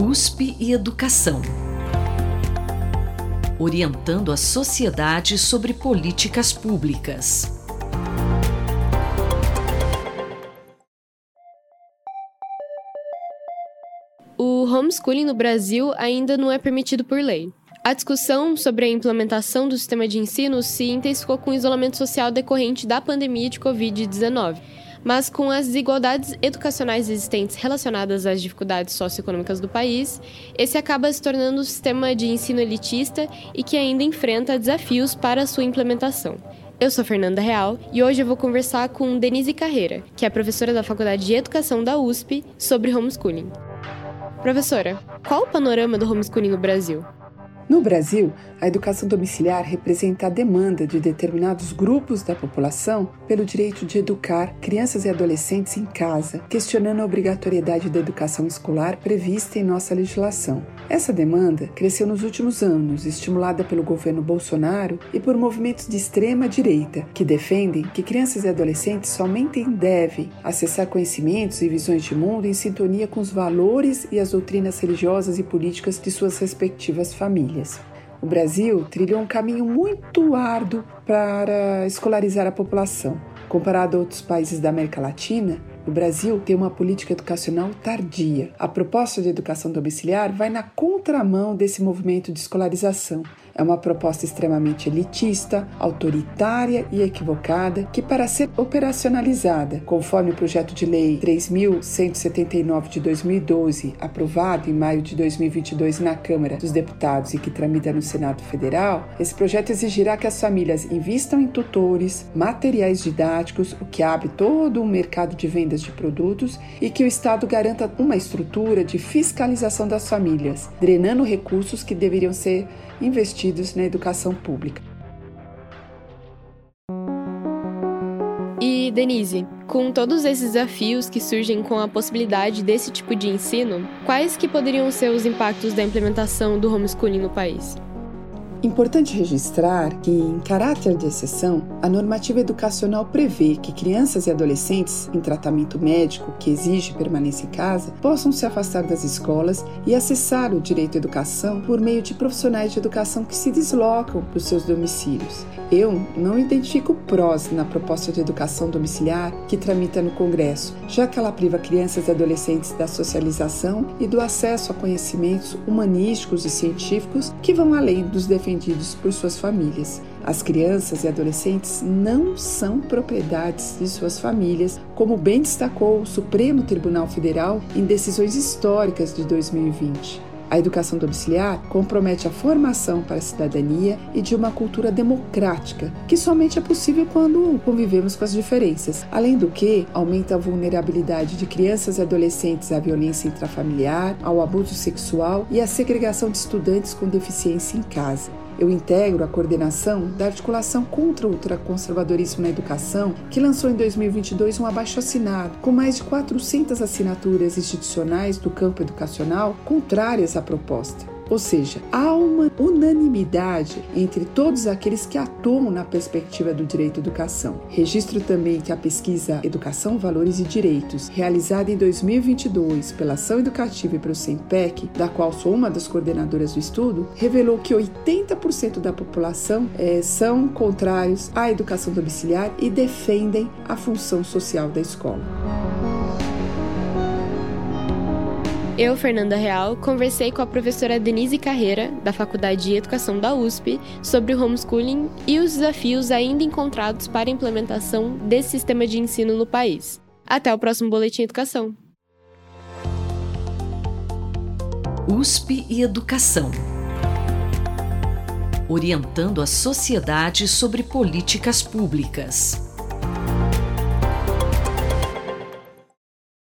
USP e Educação. Orientando a sociedade sobre políticas públicas. O homeschooling no Brasil ainda não é permitido por lei. A discussão sobre a implementação do sistema de ensino se intensificou com o isolamento social decorrente da pandemia de Covid-19 mas com as desigualdades educacionais existentes relacionadas às dificuldades socioeconômicas do país, esse acaba se tornando um sistema de ensino elitista e que ainda enfrenta desafios para sua implementação. Eu sou Fernanda Real e hoje eu vou conversar com Denise Carreira, que é professora da Faculdade de Educação da USP, sobre homeschooling. Professora, qual o panorama do homeschooling no Brasil? No Brasil, a educação domiciliar representa a demanda de determinados grupos da população pelo direito de educar crianças e adolescentes em casa, questionando a obrigatoriedade da educação escolar prevista em nossa legislação. Essa demanda cresceu nos últimos anos, estimulada pelo governo Bolsonaro e por movimentos de extrema direita, que defendem que crianças e adolescentes somente devem acessar conhecimentos e visões de mundo em sintonia com os valores e as doutrinas religiosas e políticas de suas respectivas famílias. O Brasil trilhou um caminho muito árduo para escolarizar a população. Comparado a outros países da América Latina, o Brasil tem uma política educacional tardia. A proposta de educação domiciliar vai na contramão desse movimento de escolarização. É uma proposta extremamente elitista, autoritária e equivocada que, para ser operacionalizada, conforme o projeto de lei 3.179 de 2012, aprovado em maio de 2022 na Câmara dos Deputados e que tramita no Senado Federal, esse projeto exigirá que as famílias invistam em tutores, materiais didáticos, o que abre todo um mercado de vendas de produtos e que o Estado garanta uma estrutura de fiscalização das famílias, drenando recursos que deveriam ser investidos na educação pública. E, Denise, com todos esses desafios que surgem com a possibilidade desse tipo de ensino, quais que poderiam ser os impactos da implementação do homeschooling no país? Importante registrar que, em caráter de exceção, a normativa educacional prevê que crianças e adolescentes em tratamento médico que exige permanência em casa possam se afastar das escolas e acessar o direito à educação por meio de profissionais de educação que se deslocam para os seus domicílios. Eu não identifico prós na proposta de educação domiciliar que tramita no Congresso, já que ela priva crianças e adolescentes da socialização e do acesso a conhecimentos humanísticos e científicos que vão além dos defendidos por suas famílias. As crianças e adolescentes não são propriedades de suas famílias, como bem destacou o Supremo Tribunal Federal em decisões históricas de 2020. A educação domiciliar compromete a formação para a cidadania e de uma cultura democrática, que somente é possível quando convivemos com as diferenças. Além do que, aumenta a vulnerabilidade de crianças e adolescentes à violência intrafamiliar, ao abuso sexual e à segregação de estudantes com deficiência em casa. Eu integro a coordenação da Articulação contra o Ultraconservadorismo na Educação, que lançou em 2022 um abaixo-assinado com mais de 400 assinaturas institucionais do campo educacional contrárias à proposta. Ou seja, há uma unanimidade entre todos aqueles que atuam na perspectiva do direito à educação. Registro também que a pesquisa Educação, Valores e Direitos, realizada em 2022 pela Ação Educativa e pelo SEMPEC, da qual sou uma das coordenadoras do estudo, revelou que 80% da população é, são contrários à educação domiciliar e defendem a função social da escola. Eu, Fernanda Real, conversei com a professora Denise Carreira, da Faculdade de Educação da USP, sobre o homeschooling e os desafios ainda encontrados para a implementação desse sistema de ensino no país. Até o próximo Boletim Educação. USP e Educação Orientando a sociedade sobre políticas públicas.